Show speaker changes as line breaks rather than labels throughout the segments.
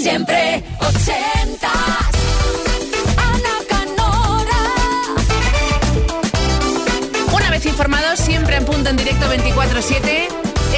Siempre ochentas. Ana Canora.
Una vez informados, siempre en punto en directo 24-7,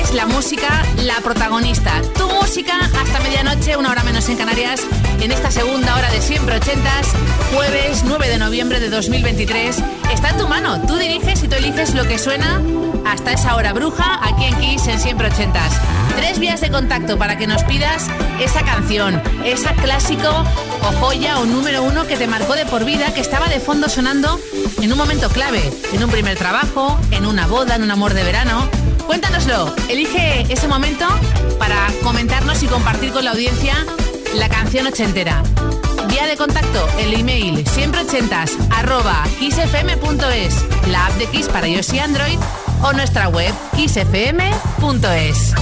es la música la protagonista. Tu música hasta medianoche, una hora menos en Canarias, en esta segunda hora de siempre ochentas, jueves 9 de noviembre de 2023. Está en tu mano, tú diriges y tú eliges lo que suena hasta esa hora bruja aquí en Kiss en siempre ochentas. Tres vías de contacto para que nos pidas esa canción, esa clásico o joya o número uno que te marcó de por vida, que estaba de fondo sonando en un momento clave, en un primer trabajo, en una boda, en un amor de verano. Cuéntanoslo, elige ese momento para comentarnos y compartir con la audiencia la canción ochentera. Vía de contacto, el email siempre ochentas la app de Kiss para iOS y Android o nuestra web
xfm.es.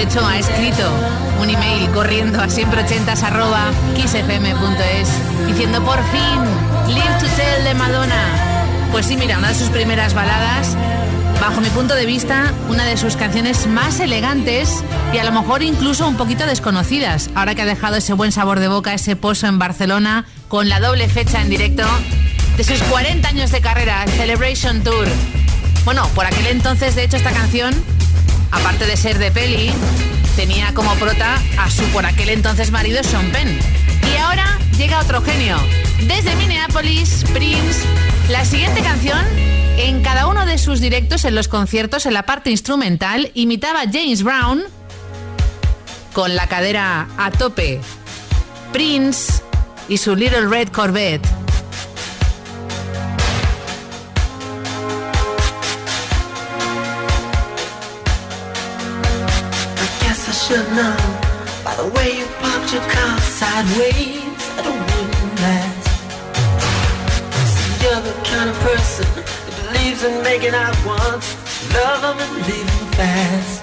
De hecho, ha escrito un email corriendo a siempre80 arroba kissfm.es diciendo por fin, Live to Tell de Madonna. Pues sí, mira, una de sus primeras baladas, bajo mi punto de vista, una de sus canciones más elegantes y a lo mejor incluso un poquito desconocidas, ahora que ha dejado ese buen sabor de boca, ese pozo en Barcelona, con la doble fecha en directo de sus 40 años de carrera, Celebration Tour. Bueno, por aquel entonces, de hecho, esta canción, aparte de ser de peli, tenía como prota a su por aquel entonces marido Sean Penn. Y ahora llega otro genio. Desde Minneapolis, Prince, la siguiente canción, en cada uno de sus directos en los conciertos, en la parte instrumental, imitaba James Brown con la cadera a tope. Prince y su Little Red Corvette.
Should know by the way you parked your car sideways at a wooden last. See, you're the kind of person that believes in making out once, love them and leave them fast.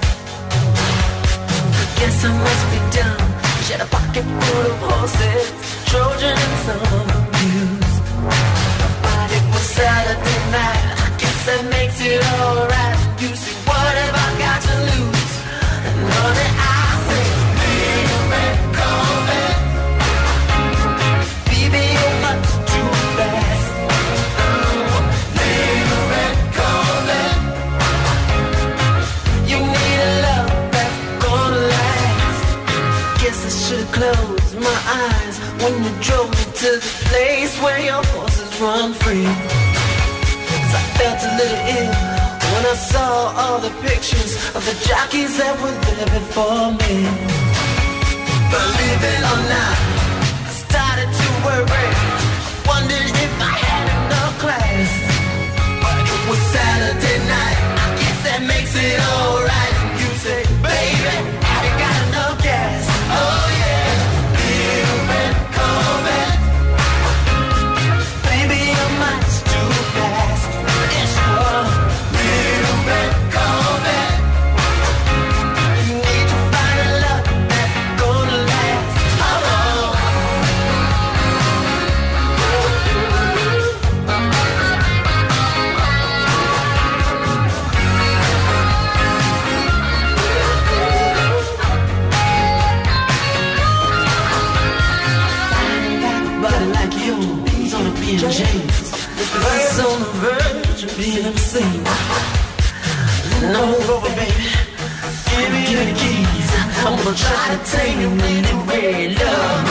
I guess I must be dumb. She had a pocket full of horses, Trojan and some used. But it was Saturday night. I guess that makes it alright. When you drove me to the place where your horses run free. 'Cause I felt a little ill when I saw all the pictures of the jockeys that were there before me. Believe it or not, I started to worry. I wondered if I had enough class. But it was Saturday night. I guess that makes it alright. I'm gonna try to take you in the red love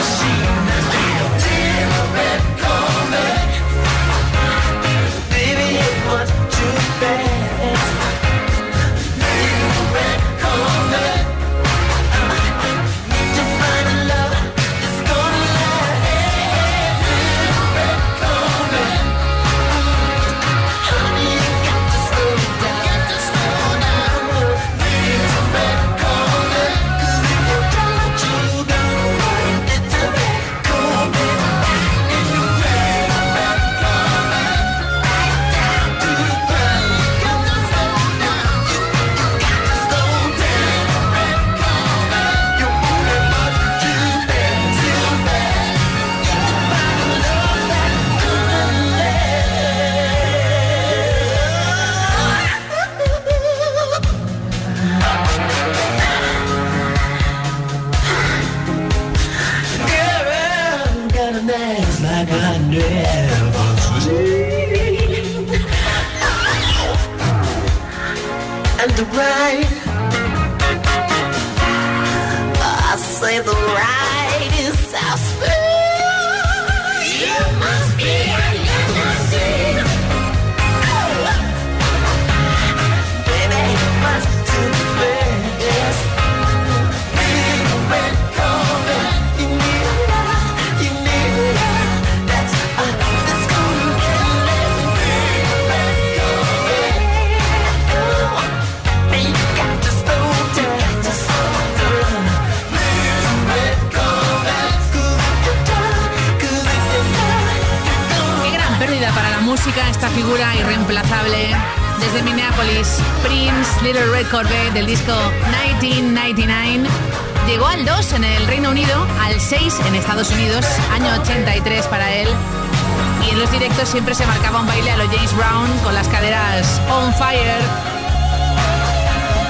Brown con las caderas on fire.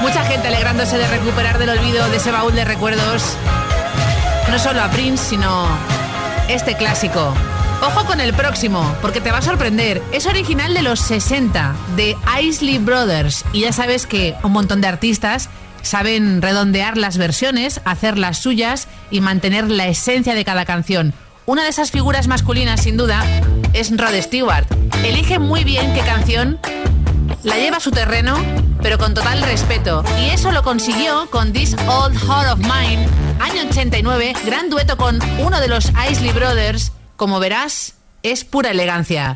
Mucha gente alegrándose de recuperar del olvido de ese baúl de recuerdos. No solo a Prince, sino este clásico. Ojo con el próximo, porque te va a sorprender. Es original de los 60, de Isley Brothers. Y ya sabes que un montón de artistas saben redondear las versiones, hacer las suyas y mantener la esencia de cada canción. Una de esas figuras masculinas, sin duda, es Rod Stewart. Elige muy bien qué canción la lleva a su terreno, pero con total respeto. Y eso lo consiguió con This Old Heart of Mine, año 89, gran dueto con uno de los Isley Brothers. Como verás, es pura elegancia.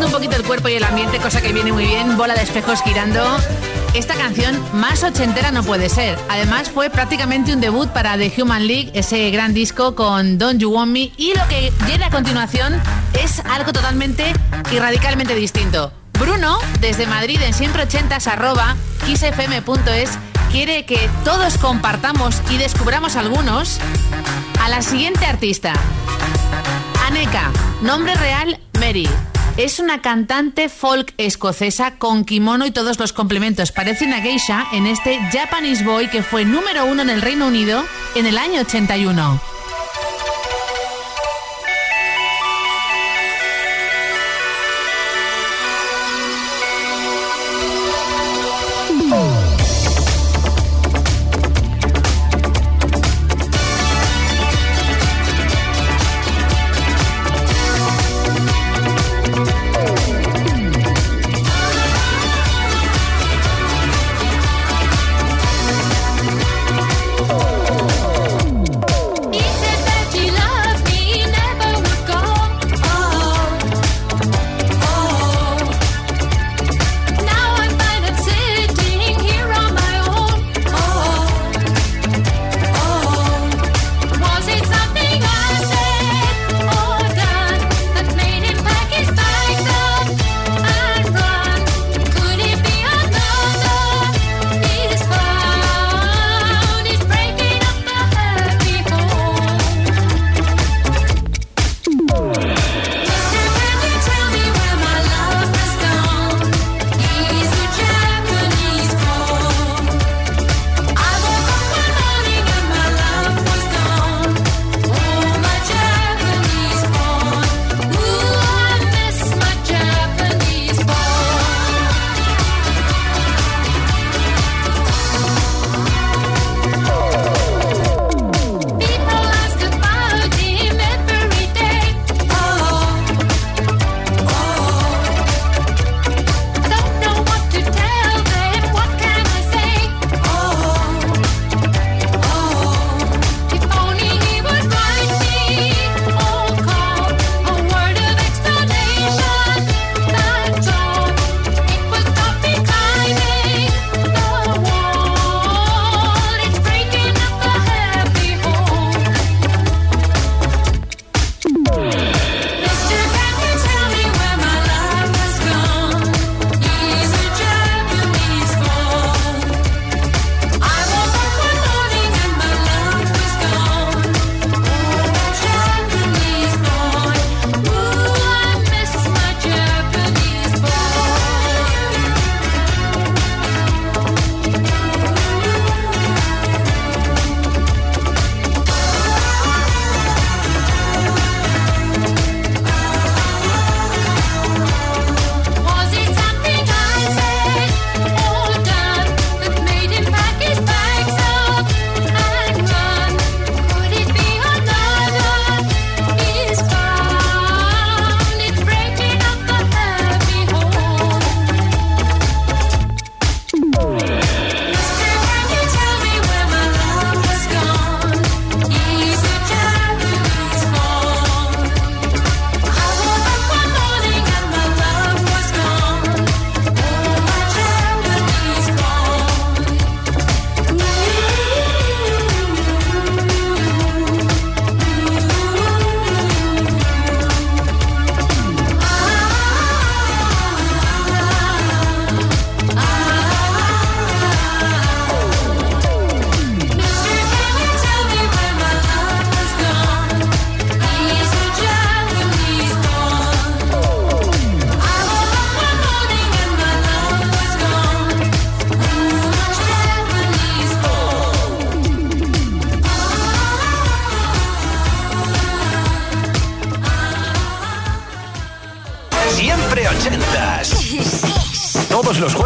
Un poquito el cuerpo y el ambiente, cosa que viene muy bien, bola de espejos girando. Esta canción más ochentera no puede ser. Además fue prácticamente un debut para The Human League, ese gran disco con Don't You Want Me. Y lo que viene a continuación es algo totalmente y radicalmente distinto. Bruno, desde Madrid en siempre ochentas arroba kissfm.es, quiere que todos compartamos y descubramos algunos a la siguiente artista. Aneka, nombre real Mary. Es una cantante folk escocesa con kimono y todos los complementos. Parece una geisha en este Japanese Boy que fue número uno en el Reino Unido en el año 81.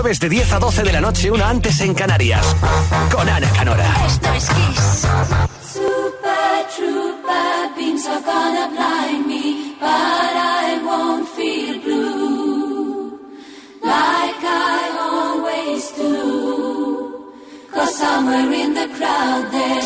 jueves de 10 a 12 de la noche, una antes en Canarias. Con Ana Canora.
Esto es Kiss.
Super trooper beams are gonna blind me, but I won't feel blue. Like I always do. Cause somewhere in the crowd there's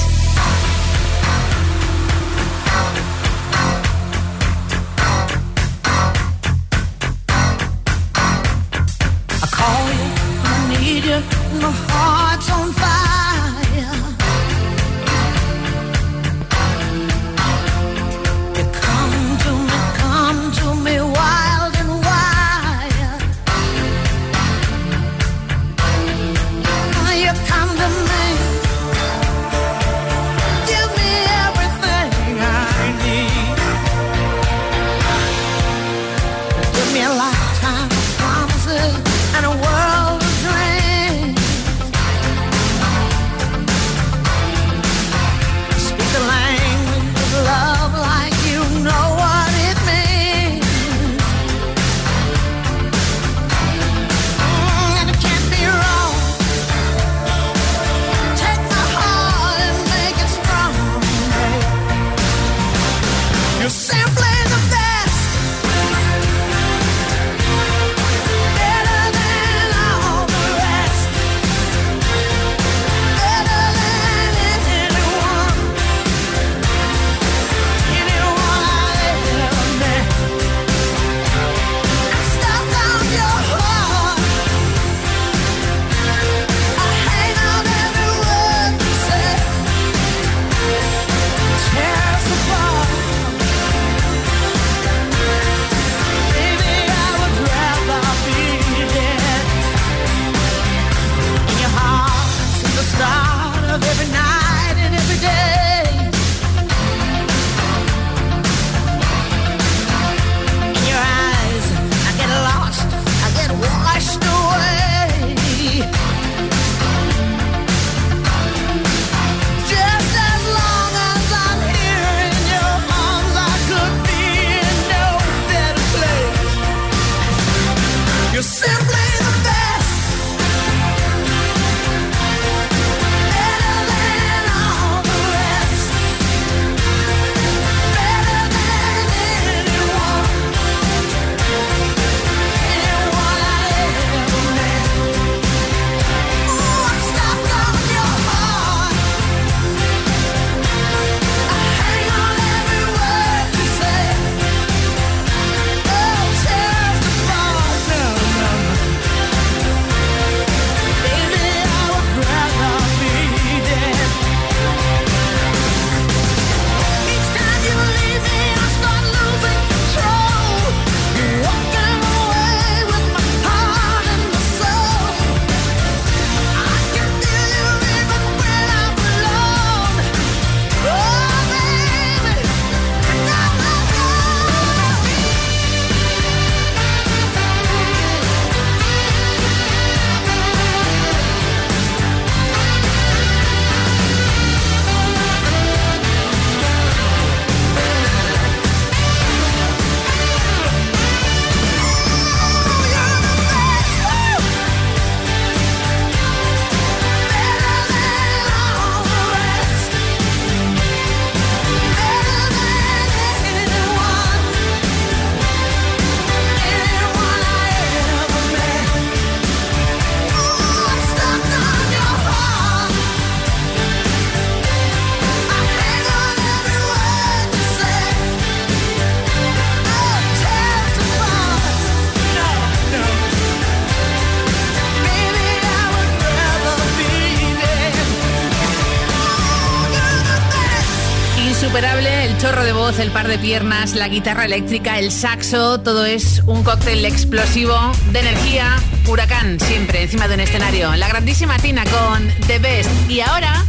El par de piernas, la guitarra eléctrica, el saxo, todo es un cóctel explosivo de energía, huracán, siempre encima de un escenario. La grandísima Tina con The Best. Y ahora,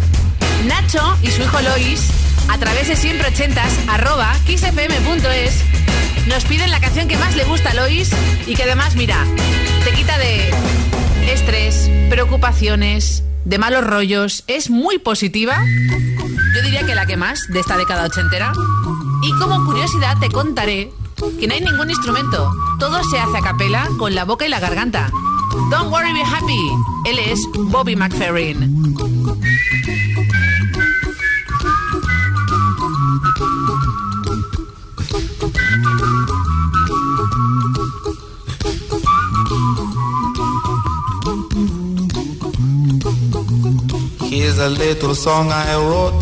Nacho y su hijo Lois, a través de siempre ochentas, arroba kissfm.es, nos piden la canción que más le gusta a Lois y que además, mira, te quita de estrés, preocupaciones, de malos rollos, es muy positiva. Yo diría que la que más de esta década ochentera. Y como curiosidad te contaré que no hay ningún instrumento. Todo se hace a capela con la boca y la garganta. Don't worry, be happy. Él es Bobby McFerrin.
Here's a little song I wrote.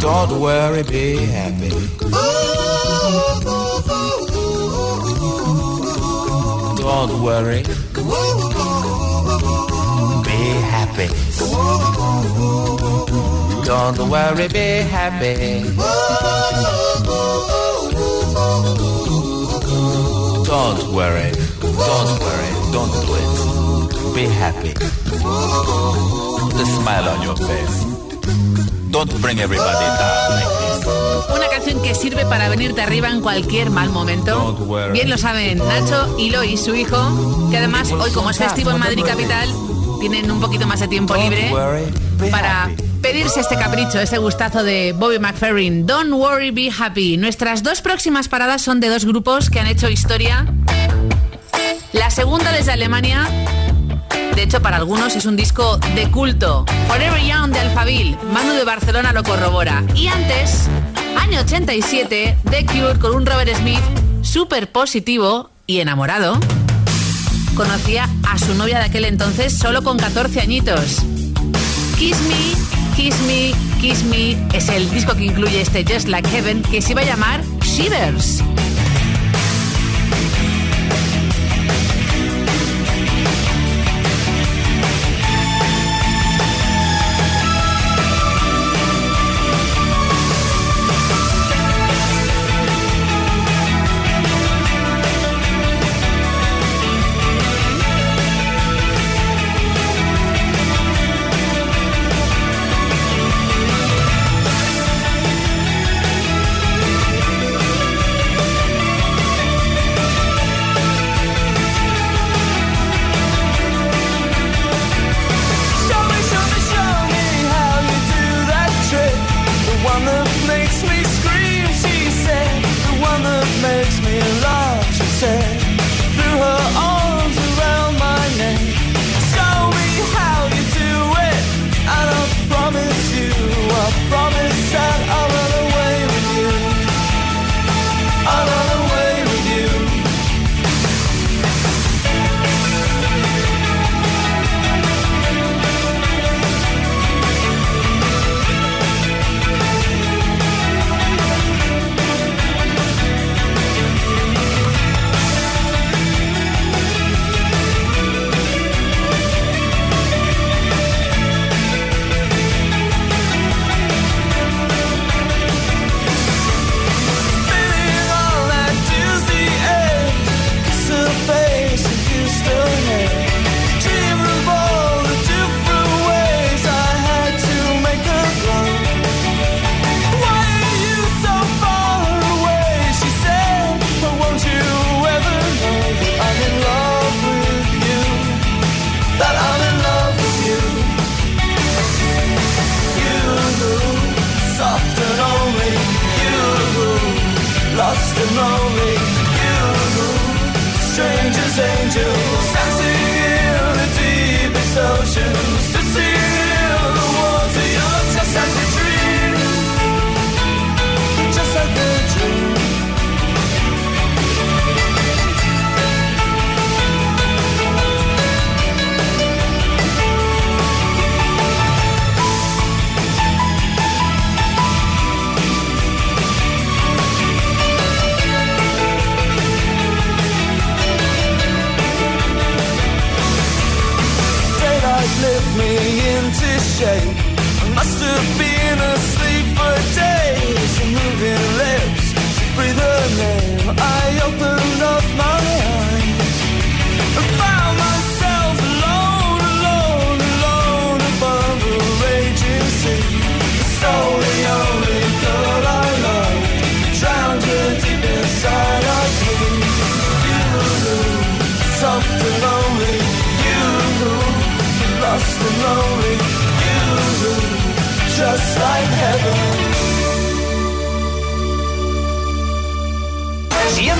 Don't worry, be happy. Don't worry. Be happy. Don't worry, be happy. Don't worry. Don't worry. Don't do it. Be happy. A smile on your face. Don't bring everybody down like this.
Una canción que sirve para venirte arriba en cualquier mal momento. Bien lo saben Nacho y Lois, su hijo, que además hoy como es festivo en Madrid Capital, tienen un poquito más de tiempo libre para pedirse este capricho, este gustazo de Bobby McFerrin. Don't worry, be happy. Nuestras dos próximas paradas son de dos grupos que han hecho historia. La segunda desde Alemania. De hecho, para algunos es un disco de culto. Forever Young de Alphaville. Manu de Barcelona lo corrobora. Y antes, año 87, The Cure con un Robert Smith súper positivo y enamorado. Conocía a su novia de aquel entonces solo con 14 añitos. Kiss Me, Kiss Me, Kiss Me es el disco que incluye este Just Like Heaven que se iba a llamar Shivers.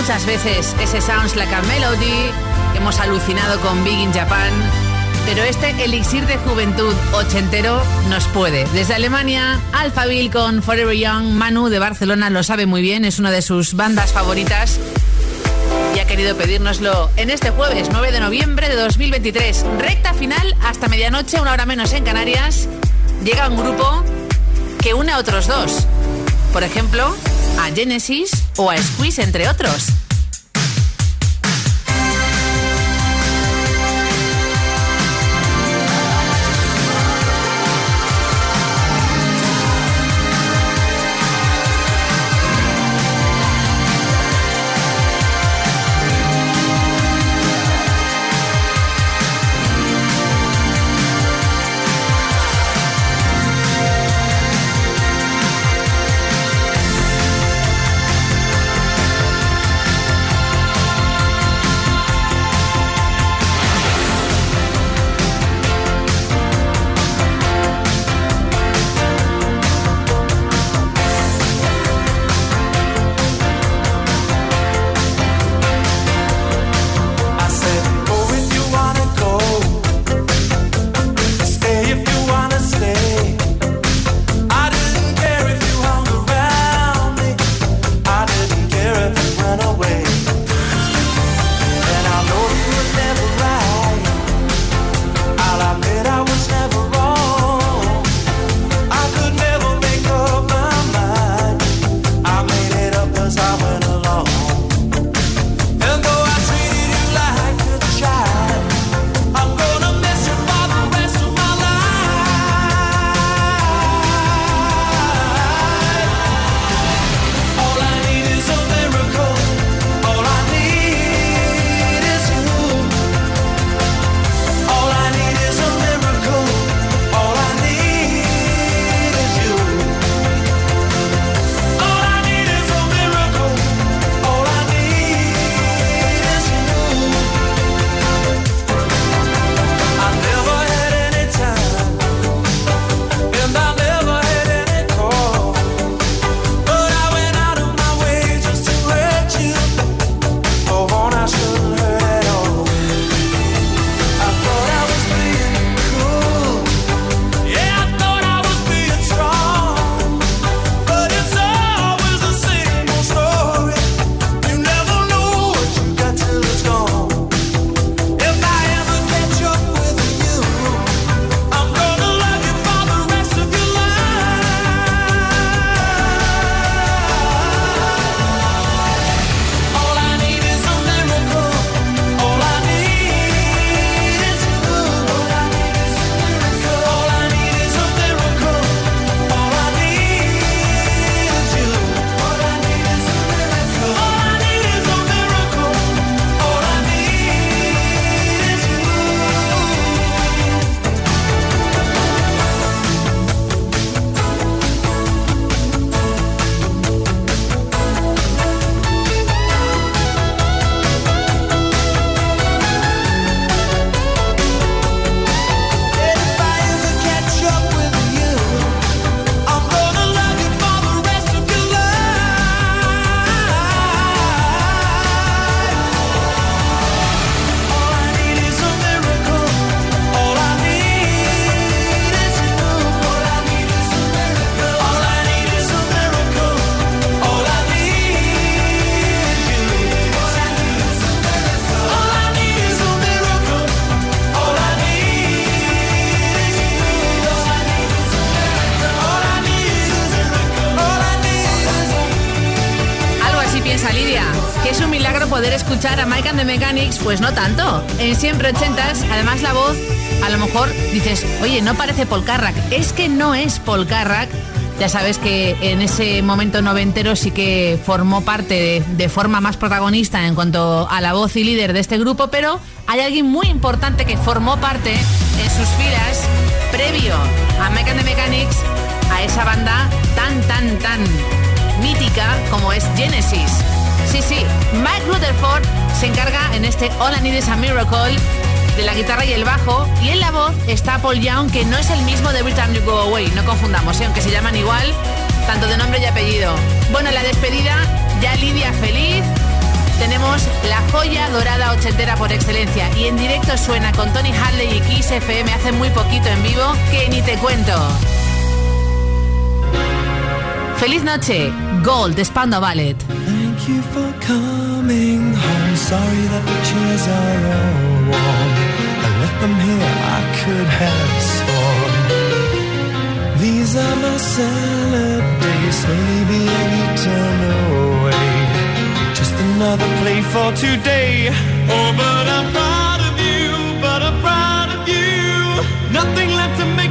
muchas veces ese Sounds Like a Melody, hemos alucinado con Big in Japan,
pero este elixir de juventud ochentero nos puede. Desde Alemania, Alphaville con Forever Young, Manu de Barcelona lo sabe muy bien, es una de sus bandas favoritas y ha querido pedírnoslo en este jueves 9 de noviembre de 2023. Recta final hasta medianoche, una hora menos en Canarias. Llega un grupo que une a otros dos. Por ejemplo, a Genesis o a Squeeze, entre otros. Poder escuchar a Mike and the Mechanics, pues no tanto. En siempre ochentas, además la voz, a lo mejor dices, oye, no parece Paul Carrack. Es que no es Paul Carrack. Ya sabes que en ese momento noventero sí que formó parte de, forma más protagonista en cuanto a la voz y líder de este grupo, pero hay alguien muy importante que formó parte en sus filas previo a Mike and the Mechanics, a esa banda tan, tan, tan mítica como es Genesis sí, sí. Mike Rutherford se encarga en este All I Need is a Miracle de la guitarra y el bajo. Y en la voz está Paul Young, que no es el mismo de Britain You Go Away, no confundamos, ¿eh? aunque se llaman igual, tanto de nombre y apellido. Bueno, la despedida, ya Lidia feliz.
Tenemos la joya dorada ochentera por excelencia y en directo suena con Tony Hadley y Kiss FM hace muy poquito en vivo que ni te cuento. Feliz noche, Gold de Spando Ballet.
thank you for coming home. Sorry that the chairs are all warm. I left them here, I could have sworn. These are my salad days, slowly being eaten away. Just another play for today. Oh, but I'm proud of you, but I'm proud of you. Nothing left to make.